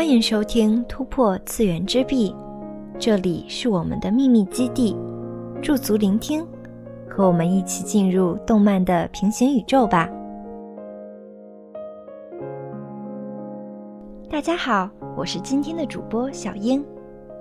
欢迎收听《突破次元之壁》，这里是我们的秘密基地，驻足聆听，和我们一起进入动漫的平行宇宙吧。大家好，我是今天的主播小英，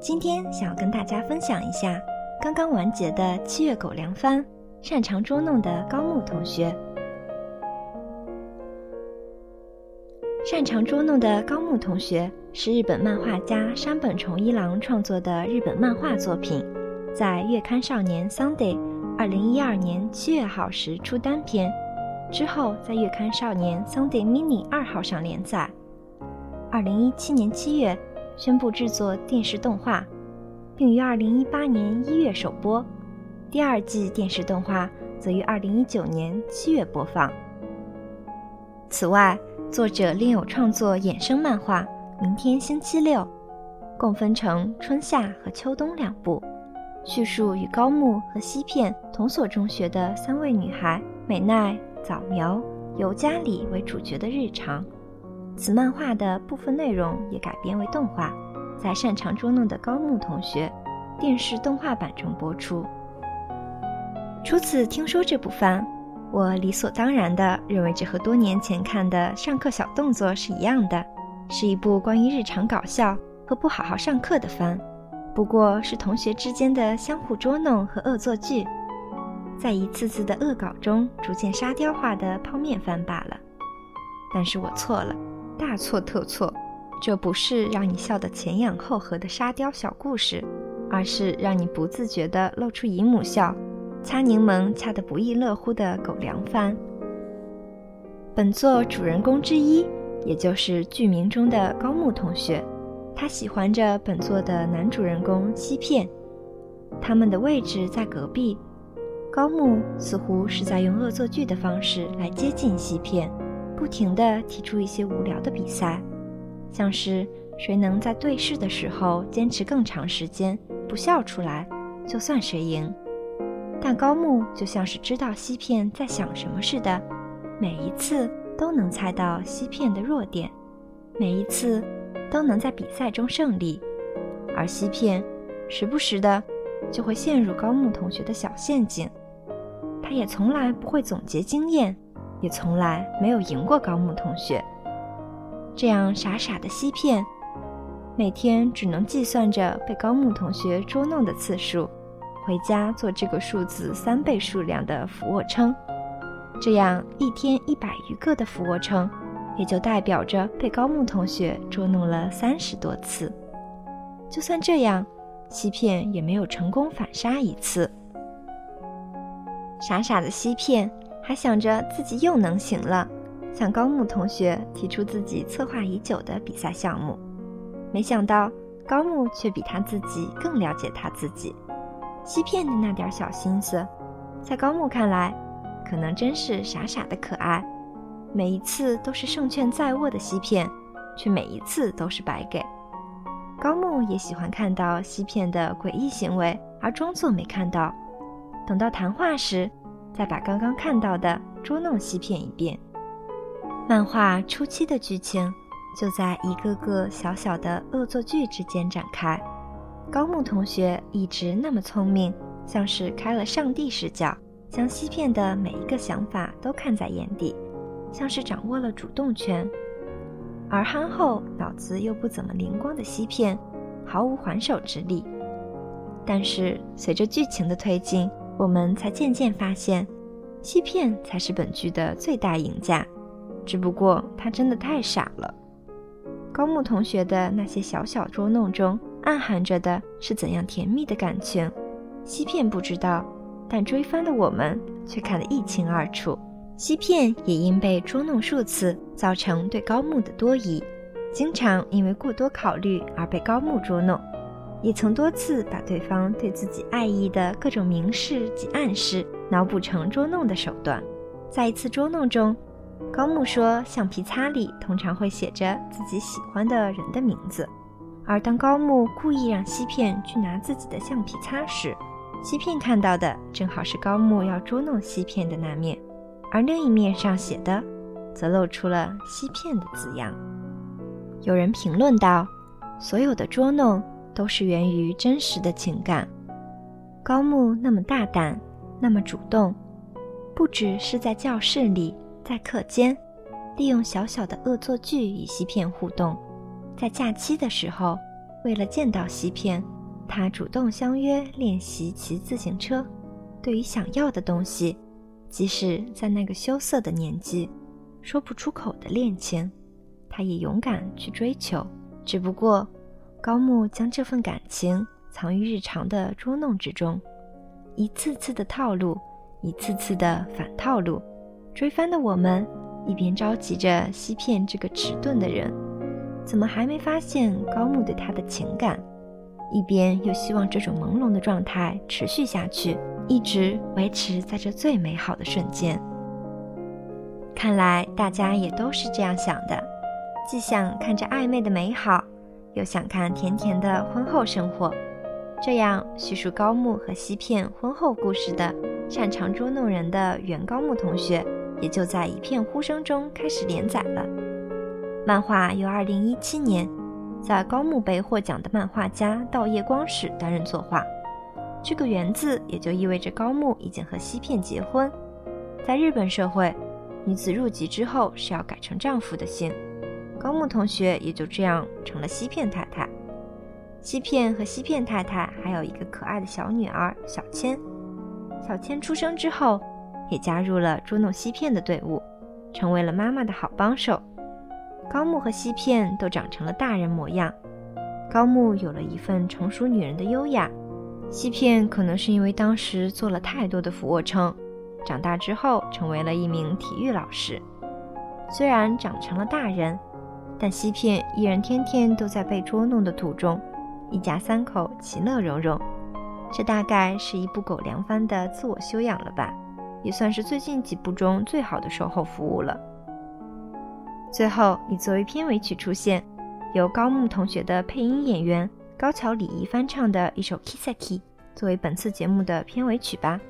今天想要跟大家分享一下刚刚完结的七月狗粮番，擅长捉弄的高木同学。擅长捉弄的高木同学是日本漫画家山本崇一郎创作的日本漫画作品，在月刊少年 Sunday 二零一二年七月号时出单篇，之后在月刊少年 Sunday Mini 二号上连载。二零一七年七月宣布制作电视动画，并于二零一八年一月首播，第二季电视动画则于二零一九年七月播放。此外，作者另有创作衍生漫画《明天星期六》，共分成春夏和秋冬两部，叙述与高木和西片同所中学的三位女孩美奈、早苗、由佳里为主角的日常。此漫画的部分内容也改编为动画，在擅长捉弄的高木同学电视动画版中播出。初次听说这部番。我理所当然地认为，这和多年前看的《上课小动作》是一样的，是一部关于日常搞笑和不好好上课的番，不过是同学之间的相互捉弄和恶作剧，在一次次的恶搞中逐渐沙雕化的泡面番罢了。但是我错了，大错特错，这不是让你笑得前仰后合的沙雕小故事，而是让你不自觉地露出姨母笑。擦柠檬擦得不亦乐乎的狗粮番。本作主人公之一，也就是剧名中的高木同学，他喜欢着本作的男主人公西片。他们的位置在隔壁。高木似乎是在用恶作剧的方式来接近西片，不停地提出一些无聊的比赛，像是谁能在对视的时候坚持更长时间不笑出来，就算谁赢。但高木就像是知道西片在想什么似的，每一次都能猜到西片的弱点，每一次都能在比赛中胜利，而西片时不时的就会陷入高木同学的小陷阱。他也从来不会总结经验，也从来没有赢过高木同学。这样傻傻的西片，每天只能计算着被高木同学捉弄的次数。回家做这个数字三倍数量的俯卧撑，这样一天一百余个的俯卧撑，也就代表着被高木同学捉弄了三十多次。就算这样，西片也没有成功反杀一次。傻傻的西片还想着自己又能行了，向高木同学提出自己策划已久的比赛项目。没想到高木却比他自己更了解他自己。西片的那点小心思，在高木看来，可能真是傻傻的可爱。每一次都是胜券在握的西片，却每一次都是白给。高木也喜欢看到西片的诡异行为，而装作没看到。等到谈话时，再把刚刚看到的捉弄西片一遍。漫画初期的剧情就在一个个小小的恶作剧之间展开。高木同学一直那么聪明，像是开了上帝视角，将西片的每一个想法都看在眼底，像是掌握了主动权。而憨厚、脑子又不怎么灵光的西片，毫无还手之力。但是随着剧情的推进，我们才渐渐发现，西片才是本剧的最大赢家。只不过他真的太傻了。高木同学的那些小小捉弄中。暗含着的是怎样甜蜜的感情，西片不知道，但追番的我们却看得一清二楚。西片也因被捉弄数次，造成对高木的多疑，经常因为过多考虑而被高木捉弄，也曾多次把对方对自己爱意的各种明示及暗示脑补成捉弄的手段。在一次捉弄中，高木说橡皮擦里通常会写着自己喜欢的人的名字。而当高木故意让西片去拿自己的橡皮擦时，西片看到的正好是高木要捉弄西片的那面，而另一面上写的，则露出了西片的字样。有人评论道：“所有的捉弄都是源于真实的情感。高木那么大胆，那么主动，不只是在教室里，在课间，利用小小的恶作剧与西片互动，在假期的时候，为了见到西片，他主动相约练习骑自行车。对于想要的东西，即使在那个羞涩的年纪。”说不出口的恋情，他也勇敢去追求。只不过，高木将这份感情藏于日常的捉弄之中，一次次的套路，一次次的反套路。追番的我们一边着急着欺骗这个迟钝的人，怎么还没发现高木对他的情感？一边又希望这种朦胧的状态持续下去，一直维持在这最美好的瞬间。看来大家也都是这样想的，既想看着暧昧的美好，又想看甜甜的婚后生活。这样叙述高木和西片婚后故事的擅长捉弄人的原高木同学，也就在一片呼声中开始连载了。漫画由2017年在高木杯获奖的漫画家稻叶光史担任作画。这个“原”字也就意味着高木已经和西片结婚。在日本社会。女子入籍之后是要改成丈夫的姓，高木同学也就这样成了西片太太。西片和西片太太还有一个可爱的小女儿小千。小千出生之后，也加入了捉弄西片的队伍，成为了妈妈的好帮手。高木和西片都长成了大人模样，高木有了一份成熟女人的优雅，西片可能是因为当时做了太多的俯卧撑。长大之后，成为了一名体育老师。虽然长成了大人，但西片依然天天都在被捉弄的途中。一家三口其乐融融，这大概是一部狗粮番的自我修养了吧？也算是最近几部中最好的售后服务了。最后，以作为片尾曲出现，由高木同学的配音演员高桥礼仪翻唱的一首《Kiseki》，作为本次节目的片尾曲吧。